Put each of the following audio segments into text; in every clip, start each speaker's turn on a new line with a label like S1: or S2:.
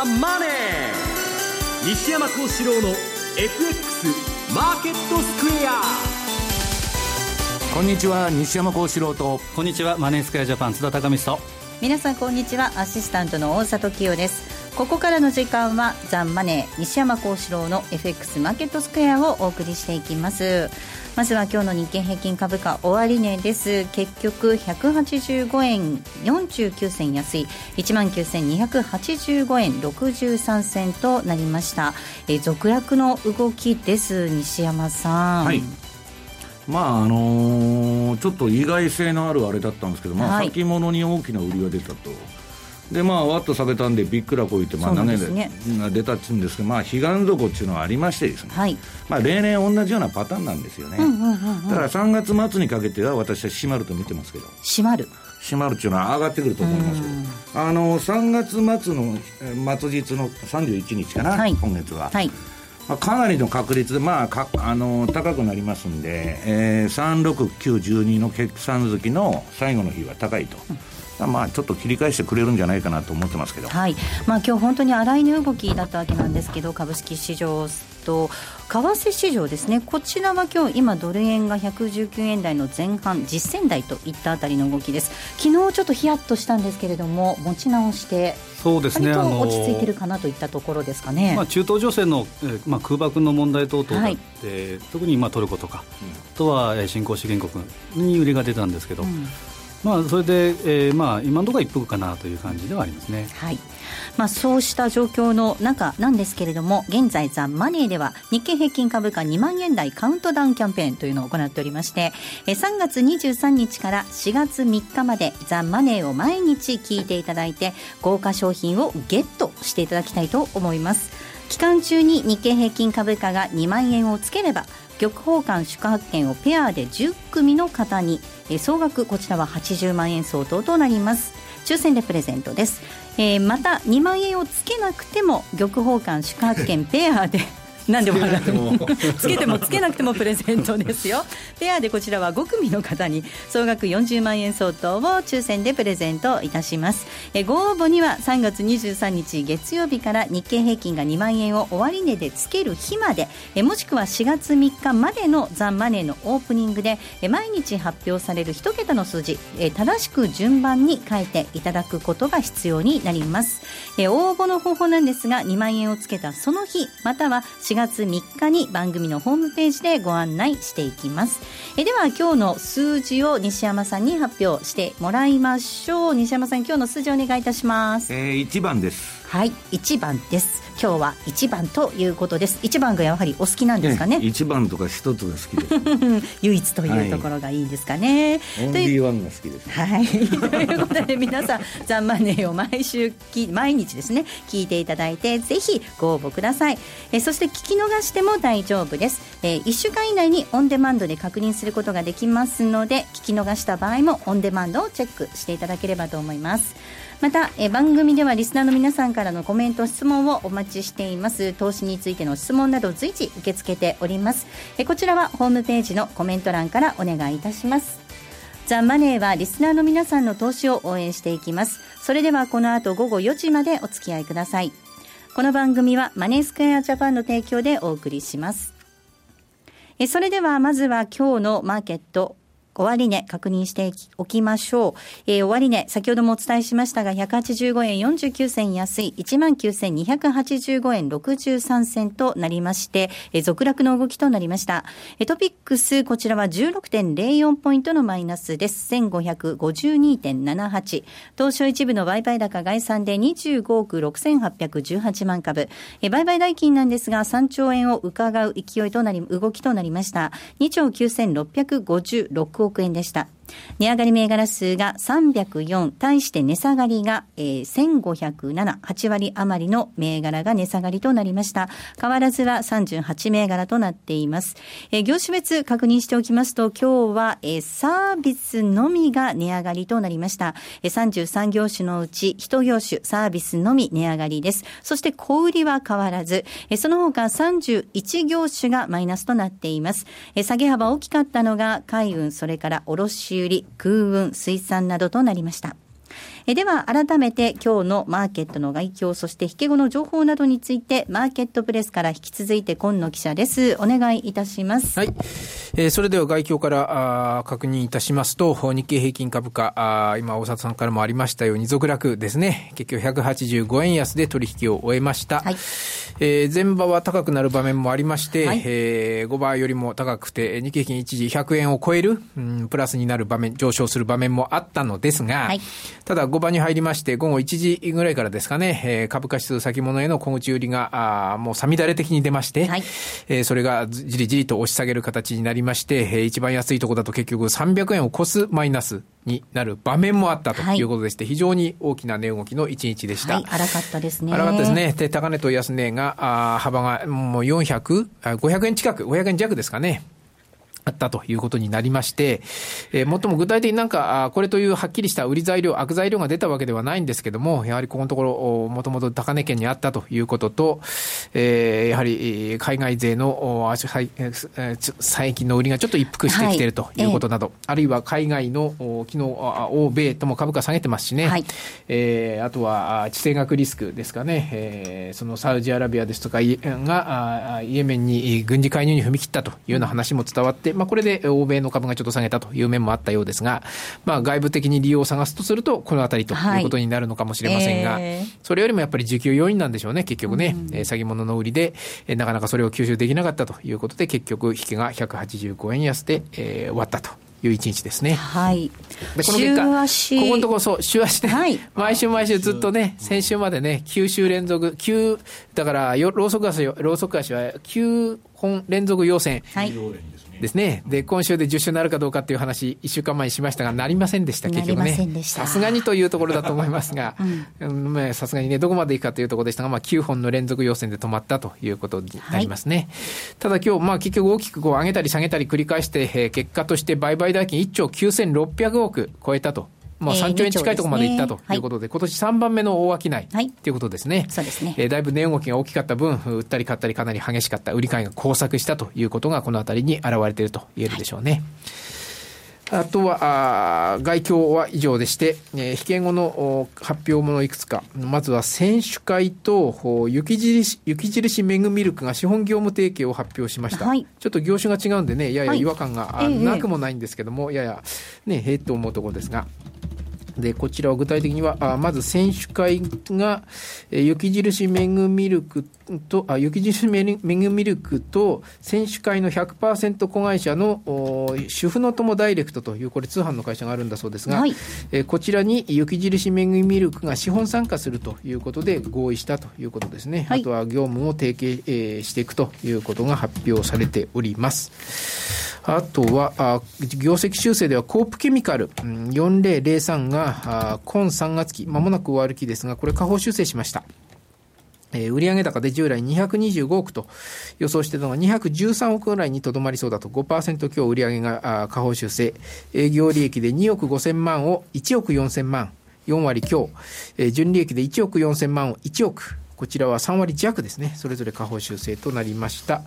S1: ザ・マネー」西山幸四郎の FX マーケットスクエア。
S2: こんにちは西山幸四郎と。
S3: こんにちはマネースクエアジャパン津田隆光と。
S4: 皆さんこんにちはアシスタントの大里清です。ここからの時間はザンマネー西山幸四郎の FX マーケットスクエアをお送りしていきますまずは今日の日経平均株価終値です。結局185円49銭安い。1万9285円63銭となりました。え続落の動きです。西山さん。
S2: はい。まああのー、ちょっと意外性のあるあれだったんですけど、まあ、はい、先物に大きな売りが出たと。でまあ、わっと下げたんで、びっくらこいて、まあ、投げで、ね、出たっつうんですけど、まあ、彼岸底っていうのはありましてですね、はい、まあ、例年同じようなパターンなんですよね、だから3月末にかけては、私は閉まると見てますけど、
S4: 閉まる。
S2: 閉まるっていうのは上がってくると思いますけど、あの3月末の末日の31日かな、はい、今月は。はい。まあ、かなりの確率で、まあ、かあの高くなりますんで、えー、36912の決算月の最後の日は高いと。うんまあ、ちょっと切り返してくれるんじゃないかなと思ってますけど、
S4: はい。まあ今日本当に荒い値動きだったわけなんですけど株式市場と為替市場ですね。こちらは今日今ドル円が119円台の前半実践台といったあたりの動きです。昨日ちょっとヒヤッとしたんですけれども持ち直して
S3: そうですね。
S4: 落ち着いてるかなといったところですかね、
S3: まあ、中東情勢の、えーまあ、空爆の問題等々があって、はい、特にまあトルコとか、うん、あとは新興資源国に売りが出たんですけど、うんまあ、それで、えーまあ、今のところは一服かなという感じではありますね。
S4: はいまあ、そうした状況の中なんですけれども現在、ザ・マネーでは日経平均株価2万円台カウントダウンキャンペーンというのを行っておりまして3月23日から4月3日までザ・マネーを毎日聞いていただいて豪華商品をゲットしていただきたいと思います。期間中に日経平均株価が2万円をつければ玉宝館宿泊券をペアで10組の方にえ総額こちらは80万円相当となります。抽選でプレゼントです、えー、また2万円をつけなくても玉宝館宿泊券ペアで何でもつけてもつけなくてもプレゼントですよ。ペアでこちらは5組の方に総額40万円相当を抽選でプレゼントいたします。えご応募には3月23日月曜日から日経平均が2万円を終値でつける日までえもしくは4月3日までのザ・マネーのオープニングでえ毎日発表される1桁の数字え正しく順番に書いていただくことが必要になります。え応募の方法なんですが2万円をつけたその日または4月3日に番組のホームページでご案内していきます。えでは今日の数字を西山さんに発表してもらいましょう。西山さん今日の数字お願いいたします、
S2: えー、1番です。
S4: はい1番です。今日は1番ということです。1番がやはりお好きなんですかね
S2: ？1番とか1つが好き
S4: です。唯一というところがいいんですかね、
S2: はい、オンリーワンが好きです。
S4: はい。ということで皆さん「ザンマネー」を毎週き毎日ですね聞いていただいてぜひご応募ください。えそして聞き逃しても大丈夫です、えー、1週間以内にオンデマンドで確認することができますので聞き逃した場合もオンデマンドをチェックしていただければと思います。またえ番組ではリスナーの皆さんからのコメント質問をお待ちしています。投資についての質問など随時受け付けております。えこちらはホームページのコメント欄からお願いいたします。ザ・マネーはリスナーの皆さんの投資を応援していきます。それではこの後午後4時までお付き合いください。この番組はマネースクエアジャパンの提供でお送りします。それではまずは今日のマーケット。終値確認しておきましょう。えー、終値、先ほどもお伝えしましたが、185円49銭安い、19,285円63銭となりまして、えー、続落の動きとなりました。えー、トピックス、こちらは16.04ポイントのマイナスです。1552.78。東証一部の売買高概算で25億6818万株。えー、売買代金なんですが、3兆円を伺う勢いとなり、動きとなりました。2兆9656億円でした。値上がり銘柄数が304、対して値下がりが、えー、1507、8割余りの銘柄が値下がりとなりました。変わらずは38銘柄となっています。えー、業種別確認しておきますと、今日は、えー、サービスのみが値上がりとなりました。えー、33業種のうち1業種サービスのみ値上がりです。そして小売りは変わらず、えー、その他31業種がマイナスとなっています。えー、下げ幅大きかったのが海運、それから卸売、空運、水産などとなりました。えでは、改めて今日のマーケットの概況、そして引け後の情報などについて、マーケットプレスから引き続いて今野記者です。お願いいたします。
S5: はい。えー、それでは概況からあ確認いたしますと、日経平均株価、あ今、大里さんからもありましたように、続落ですね。結局185円安で取引を終えました。はい。えー、前場は高くなる場面もありまして、はい、えー、5場よりも高くて、日経平均一時100円を超える、うん、プラスになる場面、上昇する場面もあったのですが、はい、ただ5場に入りまして、午後1時ぐらいからですかね、えー、株価指数先物への小口売りが、あもうさみだれ的に出まして、はい、えー、それがじりじりと押し下げる形になりまして、えー、一番安いところだと結局300円を超すマイナスになる場面もあったということでして、はい、非常に大きな値動きの一日でした。はい、
S4: 荒かったですね。
S5: 荒かったですね。で、高値と安値が、あ幅がもう400、500円近く、500円弱ですかね。あったということになりまして、えー、もっとも具体的になんか、これというはっきりした売り材料、悪材料が出たわけではないんですけども、やはりここのところ、もともと高値圏にあったということと、えー、やはり海外勢の最近の売りがちょっと一服してきているとい。うことなど、はいあるいは海外の昨日欧米とも株価下げてますしね、はい、えー、あとは地政学リスクですかね、えー、そのサウジアラビアですとかがイエメンに軍事介入に踏み切ったというような話も伝わって、まあ、これで欧米の株がちょっと下げたという面もあったようですが、まあ、外部的に利用を探すとすると、このあたりということになるのかもしれませんが、はいえー、それよりもやっぱり需給要因なんでしょうね、結局ね、うん、えー、詐欺物の売りで、えー、なかなかそれを吸収できなかったということで、結局、引けが185円安で、えー、終わったと。いう一日ですね。
S4: はい。
S5: で、この結果、ここのところそう、週足で、はい、毎週毎週ずっとね、先週までね、9週連続、9、だから、ローソク足、ローソク足は9本連続要請。はい。ですね。で、今週で10週になるかどうかっていう話、1週間前にしましたが、なりませんでした、結局ね。さすがにというところだと思いますが、さすがにね、どこまでいくかというところでしたが、まあ、9本の連続要請で止まったということになりますね。はい、ただ今日、まあ、結局大きくこう上げたり下げたり繰り返して、えー、結果として売買代金1兆9600億超えたとまあ、3兆円近いところまでいったということで、えーねはい、今年3番目の大商いということですね。
S4: そうですね。
S5: えー、だいぶ値動きが大きかった分、売ったり買ったりかなり激しかった、売り買いが交錯したということが、このあたりに現れていると言えるでしょうね。はいあとは、あ外況は以上でして、えー、引け後の発表ものいくつか。まずは選手会と雪印、雪印メグミルクが資本業務提携を発表しました。はい、ちょっと業種が違うんでね、やや違和感が、なくもないんですけども、ややね、へえと思うところですが。で、こちらは具体的には、あまず選手会が、え雪印メグミルクとと、あ雪印メグミルクと、選手会の100%子会社の主婦の友ダイレクトという、これ通販の会社があるんだそうですが、はい、えこちらに雪印メグミルクが資本参加するということで合意したということですね。はい、あとは業務を提携、えー、していくということが発表されております。あとは、あ業績修正ではコープケミカル、うん、4003が、あ今3月期、まもなく終わる期ですが、これ下方修正しました。えー、売上高で従来225億と予想してたのが213億ぐらいにとどまりそうだと。5%強売上が下方修正。営業利益で2億5000万を1億4000万4割強、えー、純利益で1億4000万を1億。こちらは3割弱ですね、それぞれ下方修正となりました。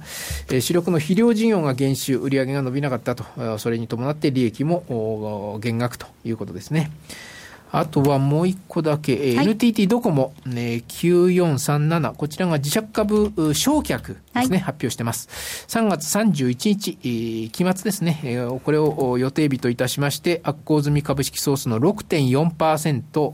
S5: えー、主力の肥料事業が減収、売上が伸びなかったと、それに伴って利益も減額ということですね。あとはもう一個だけ、はい、NTT ドコモ、ね、9437、こちらが自社株償却ですね、はい、発表してます。3月31日、えー、期末ですね、えー、これを予定日といたしまして、発行済み株式総数の6.4%、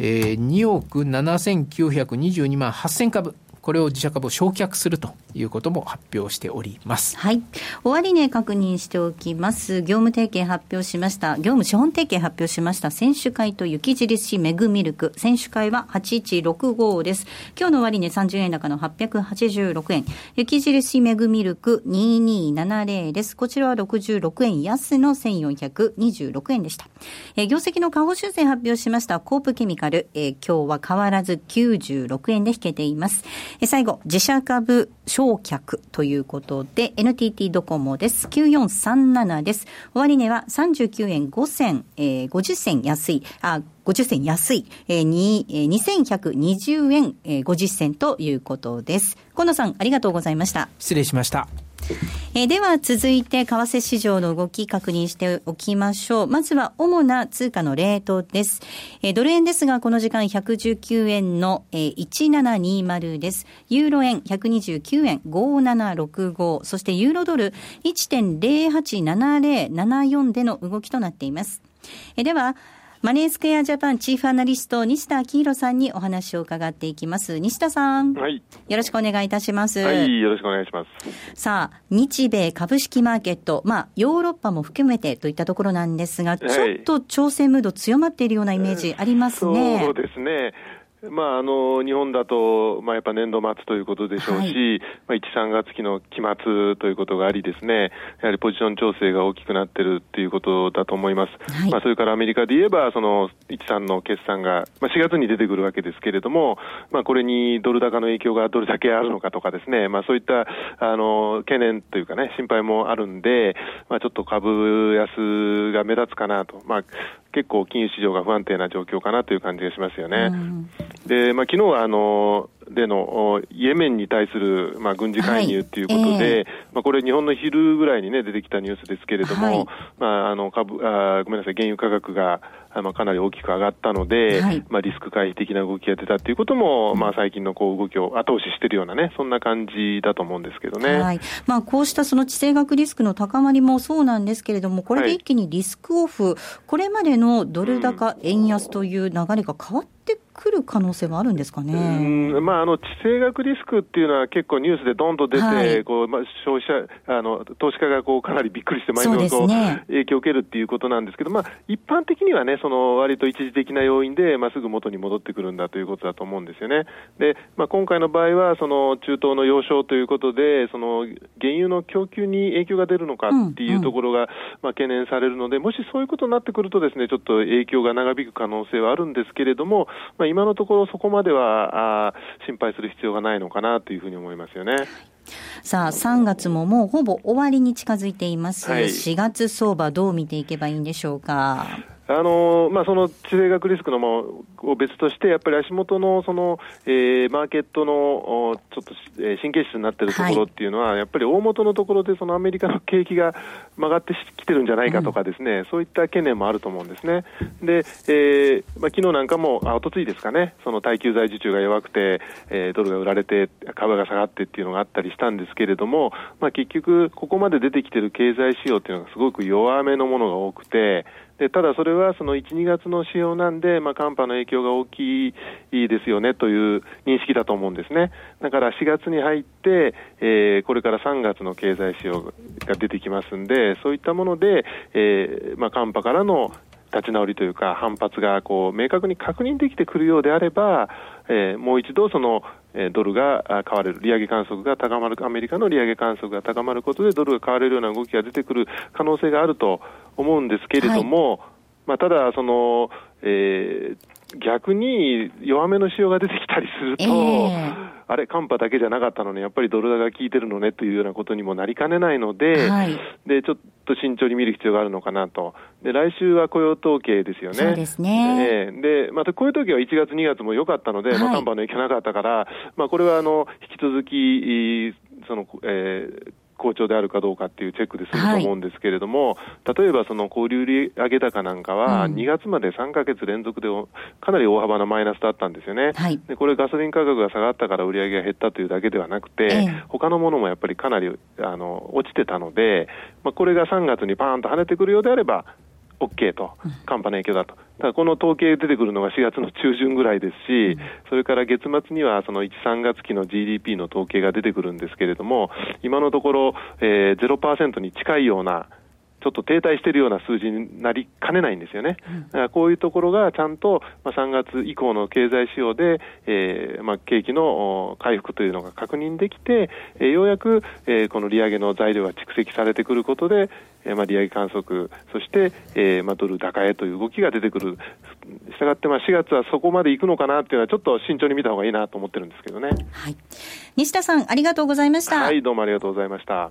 S5: えー、2億7922万8000株。これを自社株を償却するということも発表しております。
S4: はい。終値確認しておきます。業務提携発表しました。業務資本提携発表しました。選手会と雪印メグミルク。選手会は8165です。今日の終値30円高の886円。雪印メグミルク2270です。こちらは66円安の1426円でした。えー、業績の下方修正発表しましたコープケミカル。えー、今日は変わらず96円で引けています。最後、自社株償却ということで、NTT ドコモです。9437です。終値は39円5銭、えー、50銭安い、あ、50銭安い、えー、2120円、えー、50銭ということです。河野さん、ありがとうございました。
S5: 失礼しました。
S4: えー、では続いて為替市場の動き確認しておきましょう。まずは主な通貨のレートです。えー、ドル円ですがこの時間119円の、えー、1720です。ユーロ円129円5765そしてユーロドル1.087074での動きとなっています。えー、ではマネースクエアジャパンチーフアナリスト西田明宏さんにお話を伺っていきます。西田さん。
S6: はい。
S4: よろしくお願いいたします。
S6: はい、よろしくお願いします。
S4: さあ、日米株式マーケット、まあ、ヨーロッパも含めてといったところなんですが、ちょっと調整ムード強まっているようなイメージありますね。
S6: そうですね。まあ、あの日本だと、まあ、やっぱ年度末ということでしょうし、はい、まあ、1、3月期の期末ということがありですね、やはりポジション調整が大きくなってるっていうことだと思います。はい、まあ、それからアメリカで言えば、その1、3の決算が、まあ、4月に出てくるわけですけれども、まあ、これにドル高の影響がどれだけあるのかとかですね、まあ、そういったあの懸念というかね、心配もあるんで、まあ、ちょっと株安が目立つかなと。まあ結構金融市場が不安定な状況かなという感じがしますよね。うん、で、まあ、昨日はあのでのイエメンに対する、まあ、軍事介入ということで、はい。えー、まあ、これ、日本の昼ぐらいに、ね、出てきたニュースですけれども、はい、まあ、あの株あごめんなさい、原油価格がまあ、かなり大きく上がったので、はい、まあ、リスク回避的な動きが出たということも、まあ、最近のこう動きを後押ししているようなね、そんな感じだと思うんですけどね。はい。
S4: まあ、こうしたその地政学リスクの高まりもそうなんですけれども、これで一気にリスクオフ、これまでのドル高、円安という流れが変わってくる可能性はあるんですかね。
S6: うんまあ、あの地政学リスクっていうのは結構ニュースでどんどん出て、はい、こうまあ、消費者あの、投資家がこうかなりびっくりして、毎日こう、ね、影響を受けるっていうことなんですけど、まあ、一般的にはね、その割と一時的な要因で、まあ、すぐ元に戻ってくるんだということだと思うんですよね。で、まあ、今回の場合は、その中東の要衝ということで、その原油の供給に影響が出るのかっていうところが、うんうん、まあ、懸念されるので、もしそういうことになってくるとですね、ちょっと影響が長引く可能性はあるんですけれども、まあ、今のところそこまではあ心配する必要がないのかなというふうに思いますよね。
S4: さあ、3月ももうほぼ終わりに近づいています。はい、4月相場どう見ていけばいいんでしょうか？
S6: あのまあ、その地政学リスクのもを別として、やっぱり足元のその、えー、マーケットのちょっと、えー、神経質になっているところっていうのは、はい、やっぱり大元のところでそのアメリカの景気が曲がってきてるんじゃないかとかですね、うん、そういった懸念もあると思うんですね。で、えーまあ昨日なんかも、あ、おとついですかね、その耐久財受注が弱くて、えー、ドルが売られて、株が下がってっていうのがあったりしたんですけれども、まあ、結局、ここまで出てきてる経済指標っていうのがすごく弱めのものが多くて、でただそれはその1、2月の仕様なんで、まあ、寒波の影響が大きいですよねという認識だと思うんですね。だから4月に入って、えー、これから3月の経済指標が出てきますんで、そういったもので、えーまあ、寒波からの立ち直りというか反発がこう明確に確認できてくるようであれば、えー、もう一度そのドルが買われる、利上げ観測が高まる、アメリカの利上げ観測が高まることで、ドルが買われるような動きが出てくる可能性があると思うんですけれども、はい、まあ、ただ、その、えー、逆に弱めの仕様が出てきたりすると、えーあれ、寒波だけじゃなかったのに、やっぱりドル高が効いてるのねというようなことにもなりかねないので、はい、でちょっと慎重に見る必要があるのかなと、で来週は雇用統計ですよね。
S4: そうですね、
S6: えー、でまた雇用統計は1月、2月も良かったので、はい、まあ、寒波の影響なかったから、まあ、これはあの引き続き、そのえー好調であるかどうかっていうチェックですると思うんですけれども、はい、例えばその小売売上高なんかは、2月まで3か月連続でかなり大幅なマイナスだったんですよね、はい、でこれ、ガソリン価格が下がったから売り上げが減ったというだけではなくて、ええ、他のものもやっぱりかなりあの落ちてたので、まあ、これが3月にパーンと跳ねてくるようであれば、OK と、寒波の影響だと。だこの統計出てくるのが4月の中旬ぐらいですし、それから月末にはその1、3月期の GDP の統計が出てくるんですけれども、今のところ、えー、0%に近いようなちょっと停滞しているような数字になりかねないんですよね。だからこういうところがちゃんと、まあ、3月以降の経済指標で、えーまあ、景気の回復というのが確認できて、えー、ようやく、えー、この利上げの材料が蓄積されてくることで、えーまあ、利上げ観測、そして、えーまあ、ドル高へという動きが出てくる。したがって、まあ、4月はそこまでいくのかなっていうのは、ちょっと慎重に見た方がいいなと思ってるんですけどね。
S4: はい。西田さん、ありがとうございました。
S6: はい、どうもありがとうございました。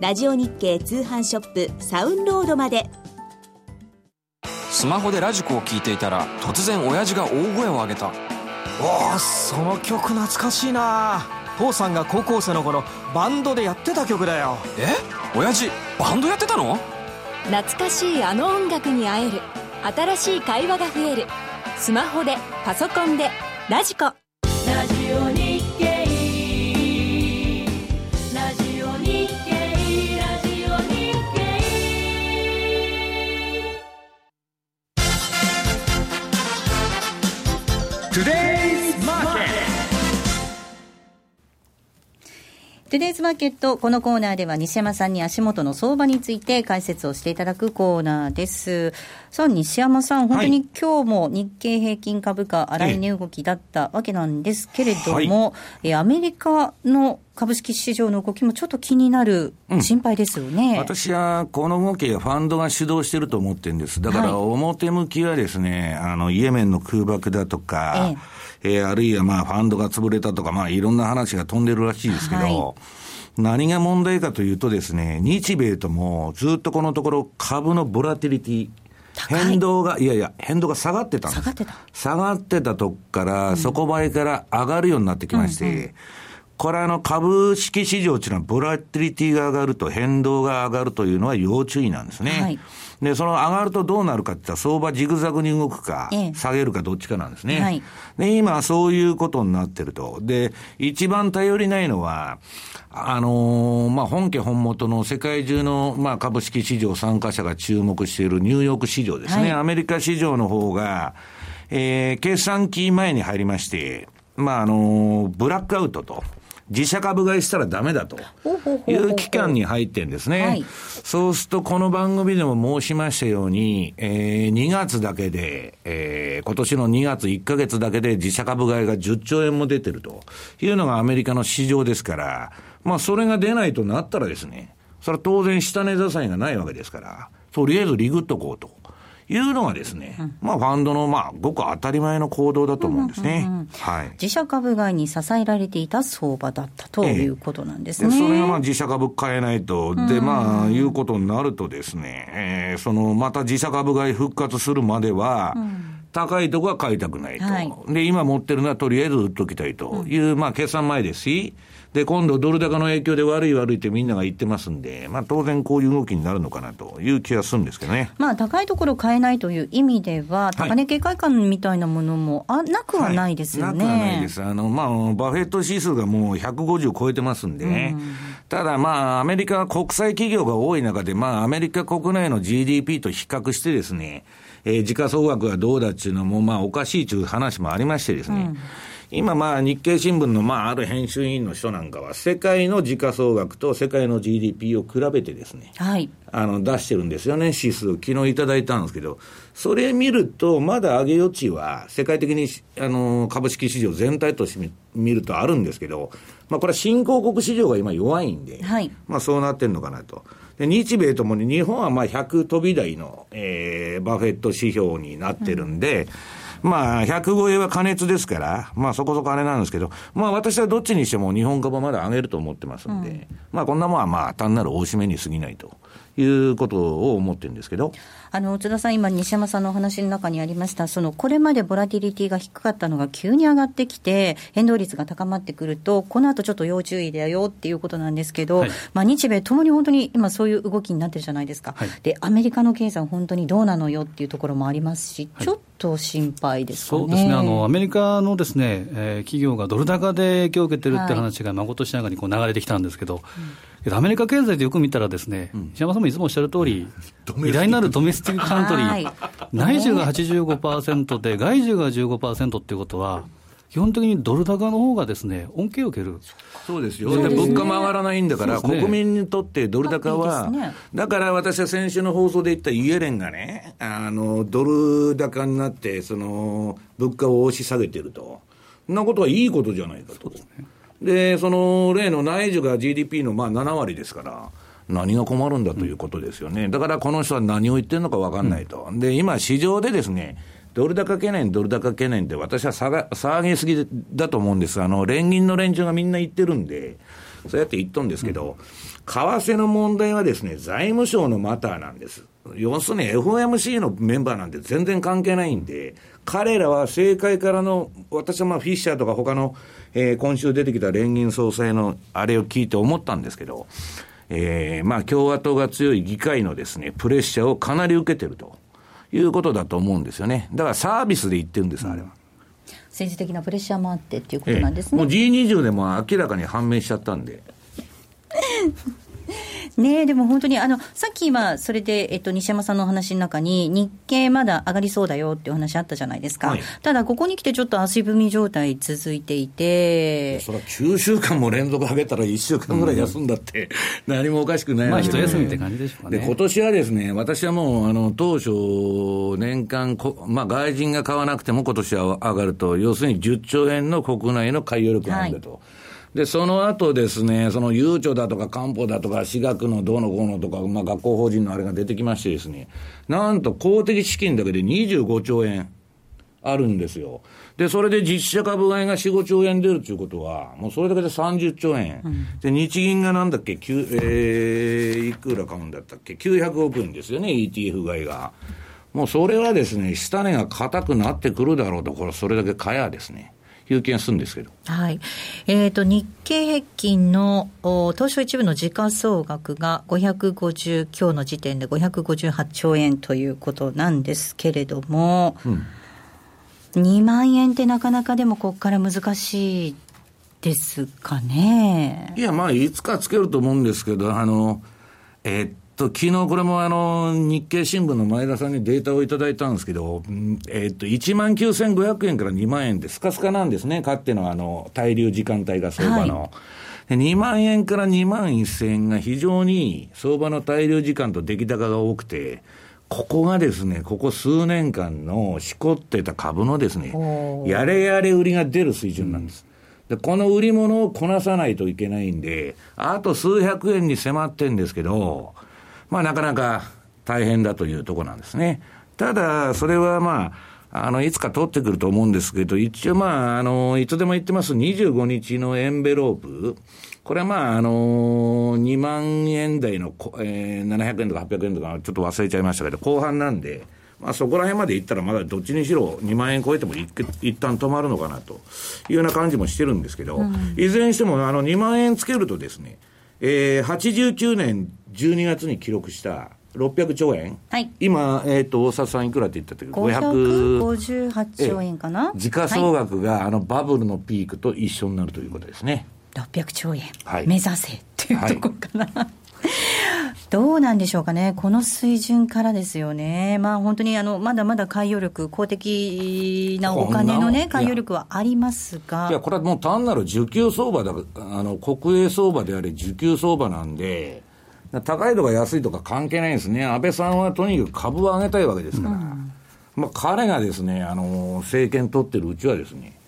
S7: ラジオ日経通販ショップサウンロードまで。
S8: スマホでラジコを聞いていたら突然親父が大声を上げた。
S9: おおその曲懐かしいな。父さんが高校生の頃バンドでやってた曲だよ。
S8: え？親父バンドやってたの？
S10: 懐かしいあの音楽に会える。新しい会話が増える。スマホでパソコンでラジコ
S4: トゥデイズマーケット、このコーナーでは西山さんに足元の相場について解説をしていただくコーナーです。さあ、西山さん、本当に今日も日経平均株価、荒い値動きだったわけなんですけれども、えアメリカの株式市場の動きもちょっと気になる、心配ですよね。
S2: 私はこの動きはファンドが主導してると思ってるんです。だから表向きはですね、あの、イエメンの空爆だとか、えーあるいはまあファンドが潰れたとか、まあいろんな話が飛んでるらしいですけど、
S4: はい。
S2: 何が問題かというとですね、日米ともずっとこのところ株のボラティリティ、変動が、いやいや、変動が下がってたんです。
S4: 下がってた。
S2: 下がってたとこから、底倍から上がるようになってきまして、これあの株式市場っていうのは、ボラティリティが上がると変動が上がるというのは要注意なんですね。
S4: はい
S2: で、その上がるとどうなるかって言ったら、相場ジグザグに動くか、
S4: ええ
S2: 下げるかどっちかなんですね。
S4: はい
S2: で、今そういうことになってると。で、一番頼りないのは、あのーまあ、本家本元の世界中の、まあ、株式市場参加者が注目しているニューヨーク市場ですね。
S4: はい
S2: アメリカ市場の方が、えー、決算期前に入りまして、まあ、あのーブラックアウトと。自社株買いしたらダメだという期間に入ってるんですね。
S4: はい
S2: そうすると、この番組でも申しましたように、えー、2月だけで、えー、今年の2月1ヶ月だけで自社株買いが10兆円も出てるというのがアメリカの市場ですから、まあ、それが出ないとなったらですね、それは当然下値支えがないわけですから、とりあえずリグっとこうと。いうのがですね、まあファンドのまあごく当たり前の行動だと思うんですね。はい。
S4: 自社株買いに支えられていた相場だったということなんです
S2: で、
S4: ね。
S2: それがまあ自社株買えないと、で、まあ、いうことになるとですね、えーその、また自社株買い復活するまでは、高いとこは買いたくないと。
S4: はい
S2: で、今持ってるのはとりあえず売っときたいという、まあ、決算前ですし、で、今度ドル高の影響で悪い悪いってみんなが言ってますんで、まあ、当然こういう動きになるのかなという気がするんですけどね。
S4: まあ、高いところ買えないという意味では、高値警戒感みたいなものもあなくはないですよね。
S2: なくはないです。あの、まあ、バフェット指数がもう150超えてますんでね。ただまあ、アメリカは国際企業が多い中で、まあ、アメリカ国内の GDP と比較してですね、えー時価総額がどうだっていうのも、まあ、おかしいという話もありましてですね。今まあ、日経新聞のまあ、ある編集委員の人なんかは、世界の時価総額と世界の GDP を比べてですね、
S4: はい。
S2: あの、出してるんですよね、指数。昨日いただいたんですけど、それ見ると、まだ上げ余地は、世界的に、あの、株式市場全体として見見るとあるんですけど、まあ、これは新興国市場が今弱いんで、
S4: はい
S2: まあ、そうなってんのかなと。で、日米ともに日本はまあ100飛び台の、えー、バフェット指標になってるんで、まあ、100超えは加熱ですから、まあそこそこあれなんですけど、まあ私はどっちにしても日本株はまだ上げると思ってますんで、まあこんなもんはまあ単なる大締めに過ぎないということを思ってるんですけど、
S4: あの、津田さん、今、西山さんのお話の中にありました、その、これまでボラティリティが低かったのが急に上がってきて、変動率が高まってくると、この後ちょっと要注意だよっていうことなんですけど、
S3: はい。
S4: まあ、日米ともに本当に今そういう動きになってるじゃないですか。
S3: はい。
S4: で、アメリカの経済本当にどうなのよっていうところもありますし、ちょっと心配ですかね。
S3: そうですね。あのアメリカのですね、えー企業がドル高で影響を受けてるって話がまことしながらにこう流れてきたんですけど、けどアメリカ経済でよく見たら、ですね、石山さんもいつもおっしゃる通り、偉大なるドメスティックカントリ
S4: はい
S3: ー、内需が85%で、外需が15%っていうことは、基本的にドル高の方がですね恩恵を受ける。
S2: そうですよ。で
S4: そうですね
S2: 物価も上がらないんだから、
S3: そうですね
S2: 国民にとってドル高は、
S4: ですね
S2: だから私は先週の放送で言ったイエレンがね、あの、ドル高になって、その、物価を押し下げてると。そんなことはいいことじゃないかと。で、その例の内需が GDP のまあ7割ですから、何が困るんだということですよね。だからこの人は何を言ってるのか分かんないと。で、今市場でですね、ドル高懸念、ドル高懸念って私は騒ぎすぎだと思うんです。あの、連銀の連中がみんな言ってるんで、そうやって言っとんですけど、為替の問題はですね、財務省のマターなんです。要するに FOMC のメンバーなんて全然関係ないんで、彼らは政界からの、私はまあフィッシャーとか他の、えー、今週出てきた連銀総裁のあれを聞いて思ったんですけど、えー、まあ共和党が強い議会のですね、プレッシャーをかなり受けてるということだと思うんですよね。だからサービスで言ってるんです、あれは。
S4: 政治的なプレッシャーもあってっていうことなんですね。
S2: ええ、もう G20 でも明らかに判明しちゃったんで。
S4: ねでも本当にあのさっき今、それで、えっと、西山さんのお話の中に、日経まだ上がりそうだよっていう話あったじゃないですか、はい、ただ、ここに来てちょっと足踏み状態続いていて、
S2: それは9週間も連続上げたら1週間ぐらい休んだって、何もおかしくない
S3: まあ、一休みって感じでしょうかね。
S2: で今年はですね、私はもう、あの当初、年間こ、まあ、外人が買わなくても今年は上がると、要するに10兆円の国内の買い力なんだと。はいで、その後ですね、そのゆうちょだとか漢方だとか、私学のどうのこうのとか、まあ学校法人のあれが出てきましてですね、なんと公的資金だけで25兆円あるんですよ。で、それで実社株買いが4、5兆円出るということは、もうそれだけで30兆円。うん、で、日銀がなんだっけ、えー、いくら買うんだったっけ、900億円ですよね、ETF 買いが。もうそれはですね、下値が硬くなってくるだろうと、これそれだけ買やですね。いう気がするんですけど。
S4: はい。えっ、ー、と、日経平均の東証一部の時価総額が550、今日の時点で558兆円ということなんですけれども、うん、2万円ってなかなかでもここから難しいですかね。
S2: いや、まあ、いつかつけると思うんですけど、あの、えー、っと、昨日これもあの、日経新聞の前田さんにデータをいただいたんですけど、えっと、1万9500円から2万円でスカスカなんですね。かってのあの、滞留時間帯が相場の。はい、2万円から2万1000円が非常に相場の滞留時間と出来高が多くて、ここがですね、ここ数年間のしこってた株のですね、やれやれ売りが出る水準なんです。で、この売り物をこなさないといけないんで、あと数百円に迫ってんですけど、まあ、なかなか大変だというところなんですね。ただ、それはまあ、あの、いつか取ってくると思うんですけど、一応まあ、あの、いつでも言ってます。25日のエンベロープ、これはまあ、あの2万円台の、えー、700円とか800円とか、ちょっと忘れちゃいましたけど、後半なんで、まあ、そこら辺までいったら、まだどっちにしろ2万円超えても一一旦止まるのかなというような感じもしてるんですけど、うん、いずれにしても、あの、2万円つけるとですね、えー、89年12月に記録した600兆円、
S4: はい、
S2: 今、えーと、大沢さんいくらって言った時
S4: 558兆円かな？
S2: 時価総額があのバブルのピークと一緒になるということですね。
S4: 600兆円、はい、目指せっていうところかな、はい。どうなんでしょうかね、この水準からですよね、まあ、本当にあのまだまだ海洋力、公的なお金のね、海洋力はありますが。
S2: いや、これはもう単なる需給相場だ、あの国営相場であれ、需給相場なんで、高いとか安いとか関係ないんですね、安倍さんはとにかく株を上げたいわけですから、うん、まあ、彼がですね、あの政権取ってるうちはですね、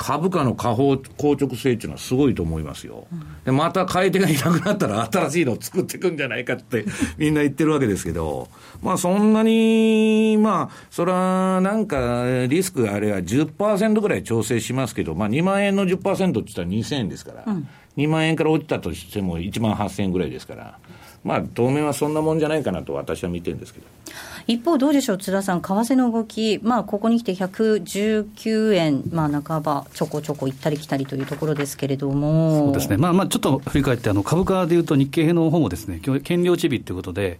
S2: 株価の下方硬直性っていうのはすごいと思いますよ。で、また買い手がいなくなったら新しいのを作っていくんじゃないかって みんな言ってるわけですけど、まあそんなに、まあ、それはなんかリスクがあれば10%ぐらい調整しますけど、まあ2万円の10%って言ったら2000円ですから、うん、2万円から落ちたとしても1万8000円ぐらいですから、まあ当面はそんなもんじゃないかなと私は見てるんですけど。
S4: 一方、どうでしょう、津田さん、為替の動き、まあ、ここにきて119円、まあ、半ば、ちょこちょこ行ったり来たりというところですけれども、
S3: そうですね、まあ、まあちょっと振り返って、あの株価でいうと、日経平の方もですね、権利落ち日ということで、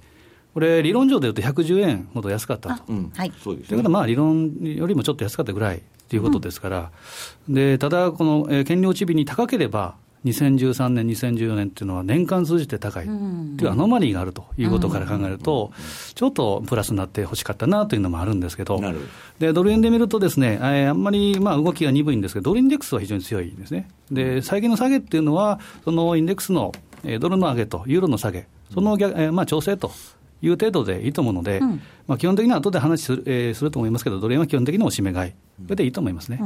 S3: これ、理論上でいうと110円ほど安かったと。
S4: はい、
S3: そうです、ね、だからまあ、理論よりもちょっと安かったぐらいということですから、うん、でただ、この、えー、権利落ち日に高ければ、2013年、2014年っていうのは年間通じて高い。というアノマリーがあるということから考えると、ちょっとプラスになってほしかったなというのもあるんですけど、でドル円で見るとですね、えー、あんまりまあ動きが鈍いんですけど、ドルインデックスは非常に強いんですね。で、最近の下げっていうのは、そのインデックスのドルの上げとユーロの下げ、その逆、えー、まあ調整という程度でいいと思うので、うん、まあ、基本的には後で話する,、えー、すると思いますけど、ドル円は基本的におしめ買い、それでいいと思いますね、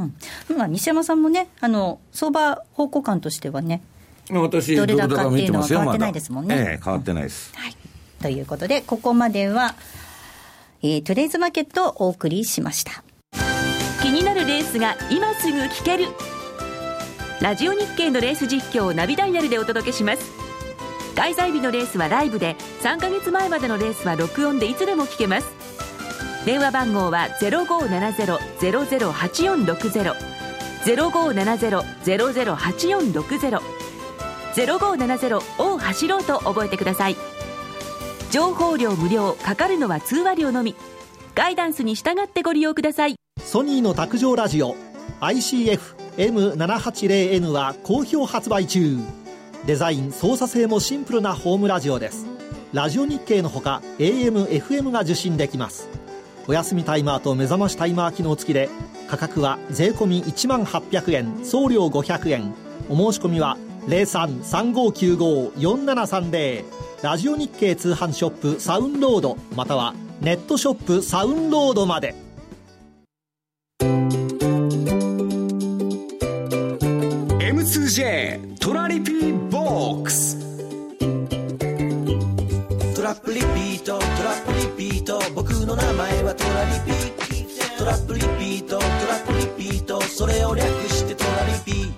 S4: うん、まあ、西山さんもね、あの相場方向感としてはね、
S2: 私、ドル高っていうのは
S4: 変わってないですもんね。
S2: まええ、変わってないです、
S4: はい。ということで、ここまでは、えー、トゥデイズマーケットをお送りしました。
S10: 気になるレースが今すぐ聞ける。ラジオ日経のレース実況をナビダイヤルでお届けします。開催日のレースはライブで3か月前までのレースは録音でいつでも聞けます。電話番号は0570-008460 0570-008460 0570を走ろうと覚えてください。情報量無料かかるのは通話料のみ。ガイダンスに従ってご利用ください。
S11: ソニーの卓上ラジオ ICF-M780N は好評発売中。デザイン操作性もシンプルなホームラジオです。ラジオ日経のほか AM、FM が受信できます。お休みタイマーと目覚ましタイマー機能付きで価格は税込1万800円送料500円。お申し込みは0335954730ラジオ日経通販ショップサウンロードまたはネットショップサウンロードまで。
S1: M2J トラリピー
S12: プリピート。トラップリピート。僕の名前はトラリピト。ラップリピート。トラップリピート。それを略してトラリピ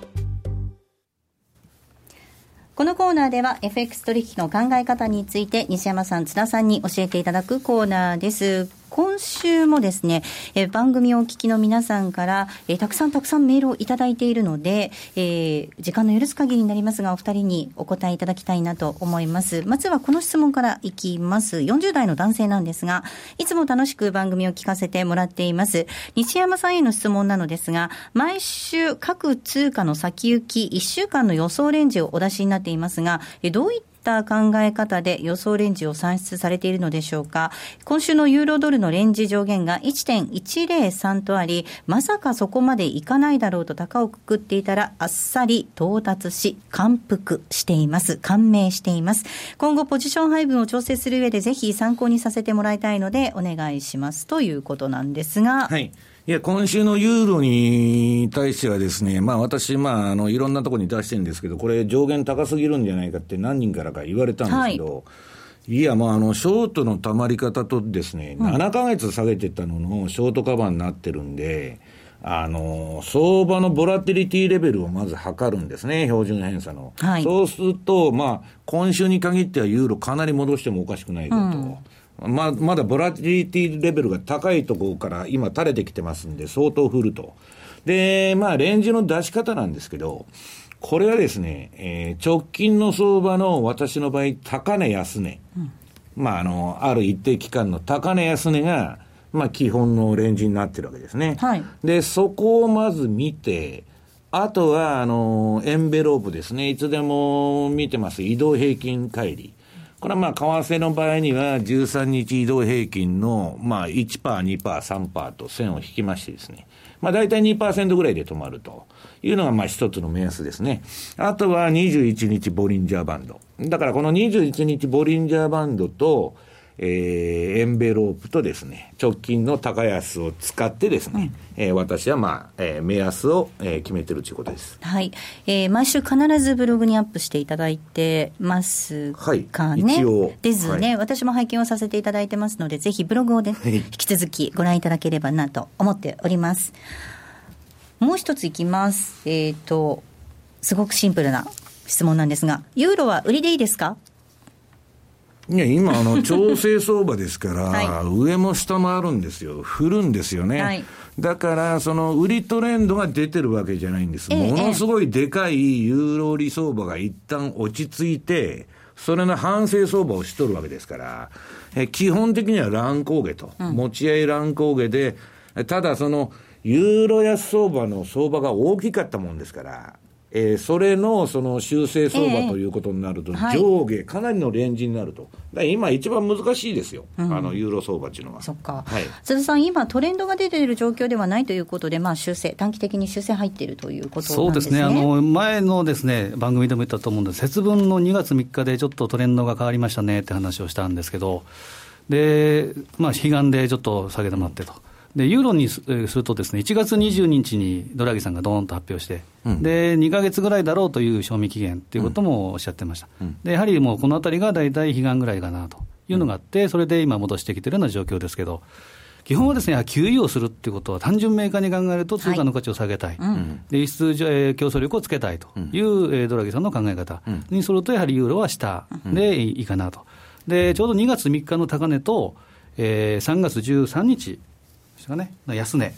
S4: このコーナーでは FX 取引の考え方について西山さん、津田さんに教えていただくコーナーです。今週もですね、え番組をお聞きの皆さんから、えたくさんたくさんメールをいただいているので、えー、時間の許す限りになりますが、お二人にお答えいただきたいなと思います。まずはこの質問からいきます。40代の男性なんですが、いつも楽しく番組を聞かせてもらっています。西山さんへの質問なのですが、毎週各通貨の先行き1週間の予想レンジをお出しになっていますが、どういったった考え方で予想レンジを算出されているのでしょうか？今週のユーロドルのレンジ上限が1.103とあり、まさかそこまでいかないだろうと高をくくっていたら、あっさり到達し、感服しています。感銘しています。今後ポジション配分を調整する上でぜひ参考にさせてもらいたいのでお願いしますということなんですが。
S2: はい。いや、今週のユーロに対してはですね、まあ私、まあ、あの、いろんなところに出してるんですけど、これ上限高すぎるんじゃないかって何人からか言われたんですけど、はい、いや、まあ、あの、ショートのたまり方とですね、うん、7ヶ月下げてたののショートカバーになってるんで、あの、相場のボラティリティレベルをまず測るんですね、標準偏差の。はい、そうすると、まあ、今週に限ってはユーロかなり戻してもおかしくないぞと。うんままだボラティリティレベルが高いところから今垂れてきてますんで、相当降ると。で、まあ、レンジの出し方なんですけど、これはですね、えー、直近の相場の私の場合、高値安値。うん、まあ、あの、ある一定期間の高値安値が、まあ、基本のレンジになってるわけですね。はい、で、そこをまず見て、あとは、あの、エンベロープですね。いつでも見てます。移動平均乖離。これはまあ、為替の場合には、13日移動平均の、まあ、1%、2%、3%と線を引きましてですね、まあ、大体2%ぐらいで止まるというのが、まあ、一つの目安ですね。あとは21日ボリンジャーバンド。だからこの21日ボリンジャーバンドと、えー、エンベロープとですね、直近の高安を使ってですね、うん、えー、私はまあ、えー、目安を、えー、決めてるということです。
S4: はい。えー、毎週必ずブログにアップしていただいてますかね？はい、一応。ですね、はい、私も拝見をさせていただいてますので、ぜひブログをで、引き続きご覧いただければなと思っております。もう一ついきます。えっ、ー、と、すごくシンプルな質問なんですが、ユーロは売りでいいですか？
S2: いや、今、あの、調整相場ですから、はい、上も下もあるんですよ。振るんですよね。はい、だから、その、売りトレンドが出てるわけじゃないんです。ものすごいでかいユーロ売り相場が一旦落ち着いて、それの反省相場をしとるわけですから、え基本的には乱高下と、うん、持ち合い乱高下で、ただその、ユーロ安相場の相場が大きかったもんですから、えー、それのその修正相場ということになると、上下、かなりのレンジになると、今、一番難しいですよ、うん、あのユーロ相場っていうのは。
S4: そっか、はい、津田さん、今、トレンドが出ている状況ではないということで、まあ、修正、短期的に修正入っているということ、ね、
S3: そうですね、あの前のです、ね、番組でも言ったと思うんです、節分の2月3日でちょっとトレンドが変わりましたねって話をしたんですけど、で、まあ、悲願でちょっと下げ止まってと。で、ユーロにするとですね、1月22日にドラギさんがどーんと発表して、うん、で、2か月ぐらいだろうという賞味期限ということもおっしゃってました。うん、で、やはりもうこのあたりが大体悲願ぐらいかなというのがあって、それで今戻してきてるような状況ですけど、基本はですね、QE をするっていうことは、単純明快に考えると通貨の価値を下げたい、はいうん、で輸出競争力をつけたいという、うん、ドラギさんの考え方にすると、やはりユーロは下でいいかなと。で、ちょうど2月3日の高値と、えー、3月13日ね、安値。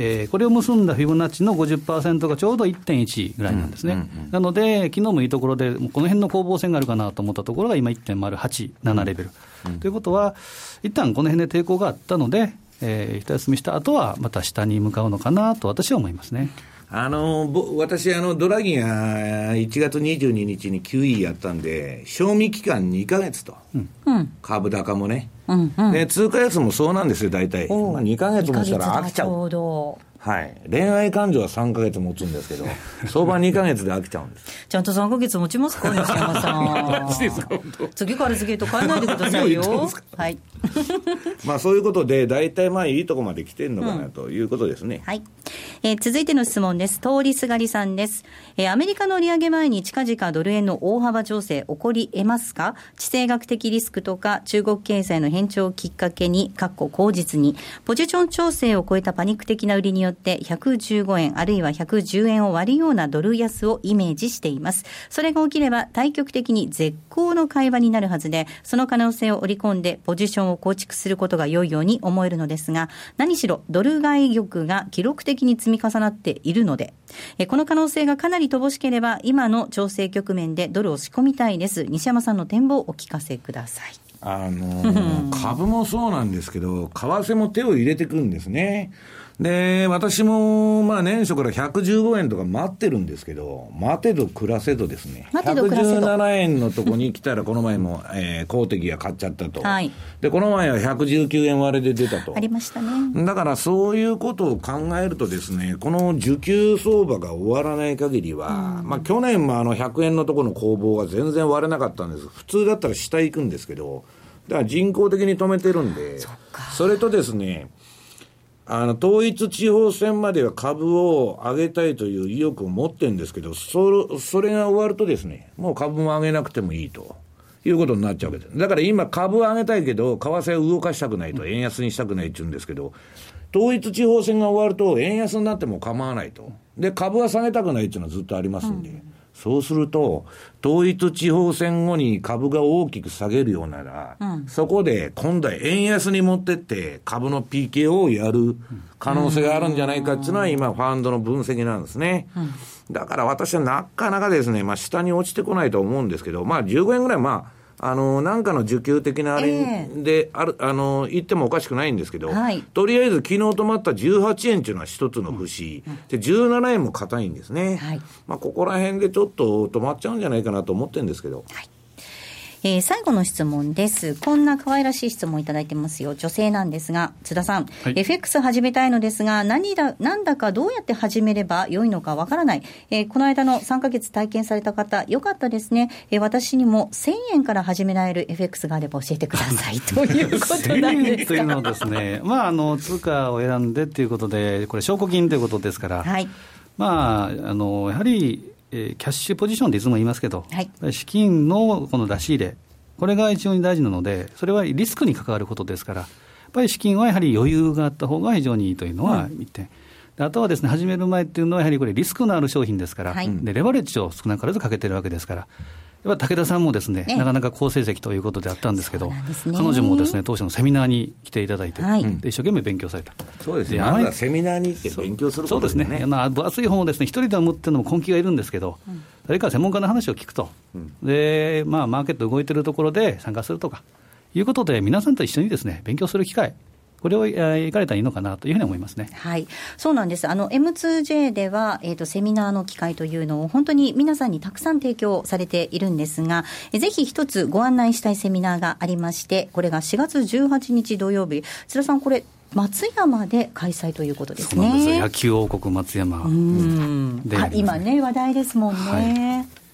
S3: えー、これを結んだフィボナッチの50%がちょうど1.1ぐらいなんですね、うんうんうん、なので、昨日もいいところで、この辺の攻防戦があるかなと思ったところが今、1.08、7レベル、うん、ということは、一旦この辺で抵抗があったので、えー、一休みした後は、また下に向かうのかなと私は思いますね。
S2: あの私あの、ドラギが1月22日に QE やったんで、賞味期間2か月と、うん、株高もね、うんうん、で通貨安もそうなんですよ、大体、まあ、2か月もしたら飽きちゃう。はい、恋愛感情は3か月持つんですけど、相場2か月で飽きちゃうんです
S4: ちゃんと3か月持ちますか、西山さん。次から次へと変えないでくださいよ。はい、
S2: まあそういうことで、大体まあいいとこまで来てるのかなということですね。
S4: うん、はいえー、続いての質問です。通りすがりさんです。えー、アメリカの利上げ前に近々ドル円の大幅調整起こり得ますか？地政学的リスクとか中国経済の変調をきっかけに、括弧口実に、ポジション調整を超えたパニック的な売りによって115円あるいは110円を割るようなドル安をイメージしています。それが起きれば対極的に絶好の会話になるはずで、その可能性を織り込んでポジションを構築することが良いように思えるのですが、何しろドル買い玉が記録的に積み重なっているので、この可能性がかなり乏しければ、今の調整局面でドルを仕込みたいです。西山さんの展望をお聞かせください。
S2: あのー、株もそうなんですけど、為替も手を入れてくるんですね。で、私も、まあ年初から115円とか待ってるんですけど、待てど暮らせどですね。待てど暮らせど。117円のとこに来たら、この前も、えー、公的が買っちゃったと。はい。で、この前は119円割れで出たと。
S4: ありましたね。
S2: だからそういうことを考えるとですね、この需給相場が終わらない限りは、うん、まあ去年もあの100円のところの攻防が全然割れなかったんです。普通だったら下行くんですけど、だから人工的に止めてるんで、そそれとですね、あの、統一地方選までは株を上げたいという意欲を持ってるんですけど、そそれが終わるとですね、もう株も上げなくてもいいと。いうことになっちゃうわけです。だから今株を上げたいけど、為替を動かしたくないと、円安にしたくないって言うんですけど、統一地方選が終わると、円安になっても構わないと。で、株は下げたくないっていうのはずっとありますんで。うんそうすると、統一地方選後に株が大きく下げるようなら、うん、そこで今度は円安に持ってって株の PKO をやる可能性があるんじゃないかっていうのは今ファンドの分析なんですね。だから私はなかなかですね、まあ下に落ちてこないと思うんですけど、まあ15円ぐらいまああの、なんかの需給的なあれで、ある、あの、言ってもおかしくないんですけど、はい、とりあえず昨日止まった18円っていうのは一つの節、うん、で、17円も硬いんですね。はい、まあ、ここら辺でちょっと止まっちゃうんじゃないかなと思ってるんですけど。はい
S4: えー、最後の質問です。こんな可愛らしい質問いただいてますよ。女性なんですが、津田さん、はい、FX 始めたいのですが、何だ、なんだかどうやって始めれば良いのかわからない。えー、この間の3ヶ月体験された方、よかったですね。えー、私にも1000円から始められる FX があれば教えてください。ということなんです
S3: というのはですね、まあ、あの、通貨を選んでということで、これ証拠金ということですから、はい、まあ、あの、やはり、えー、キャッシュポジションっていつも言いますけど、はい、資金のこの出し入れ、これが非常に大事なので、それはリスクに関わることですから、やっぱり資金はやはり余裕があった方が非常にいいというのは1点。うん、あとはですね、始める前っていうのは、やはりこれ、リスクのある商品ですから、はい、でレバレッジを少なからずかけてるわけですから、武田さんもですね、なかなか好成績ということであったんですけど、ね、彼女もですね当初のセミナーに来ていただいて、はい、で一生懸命勉強された。
S2: そうですね。まずセミナーに行って勉強する
S3: ことですね。そうですね。まあ分厚い本をですね一人では持ってるのも根気がいるんですけど、うん、誰か専門家の話を聞くと、うん、でまあマーケット動いてるところで参加するとかいうことで皆さんと一緒にですね勉強する機会これを行かれたらいいのかなというふうに思いますね。
S4: はい。そうなんです。あの、M2J では、えっ、ー、と、セミナーの機会というのを本当に皆さんにたくさん提供されているんですが、ぜひ一つご案内したいセミナーがありまして、これが4月18日土曜日。津田さん、これ、松山で開催ということですね。
S3: す野球王国松山。
S4: うん。で、今ね、話題ですもんね。はい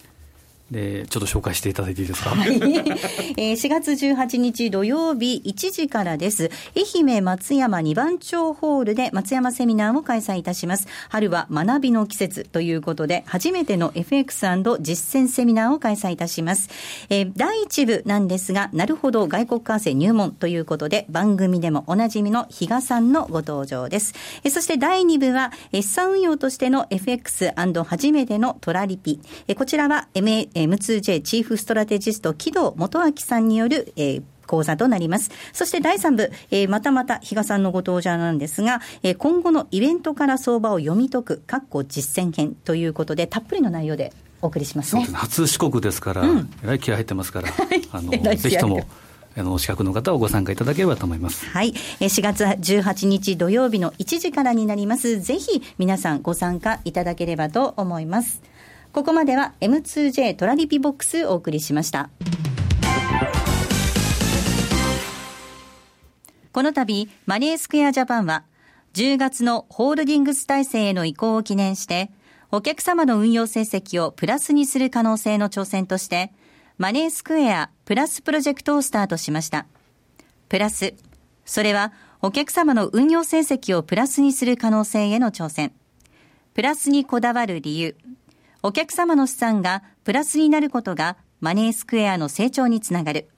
S3: でちょっと紹介していただいていいですか、
S4: はい えー、4月18日土曜日1時からです。愛媛松山二番町ホールで松山セミナーを開催いたします。春は学びの季節ということで、初めての FX& 実践セミナーを開催いたします。えー、第1部なんですが、なるほど外国為替入門ということで、番組でもおなじみの比嘉さんのご登場です。えー、そして第2部は、資産運用としての FX& 初めてのトラリピ。えー、こちらは MA M2J チーフストラテジスト木戸元明さんによる、えー講座となります。そして第3部、えー、またまた比嘉さんのご登場なんですが、えー、今後のイベントから相場を読み解く、かっこ実践編ということで、たっぷりの内容でお送りしますね。
S3: 初四国ですから、うん、えらい気合入ってますから、あのぜひとも。あの、資格の方をご参加いただければと思います。
S4: はい。4月18日土曜日の1時からになります。ぜひ皆さんご参加いただければと思います。ここまでは M2J トラリピボックスお送りしました。この度、マネースクエアジャパンは、10月のホールディングス体制への移行を記念して、お客様の運用成績をプラスにする可能性の挑戦として、マネースクエアプラスプロジェクトをスタートしました。プラス、それはお客様の運用成績をプラスにする可能性への挑戦。プラスにこだわる理由。お客様の資産がプラスになることがマネースクエアの成長につながる。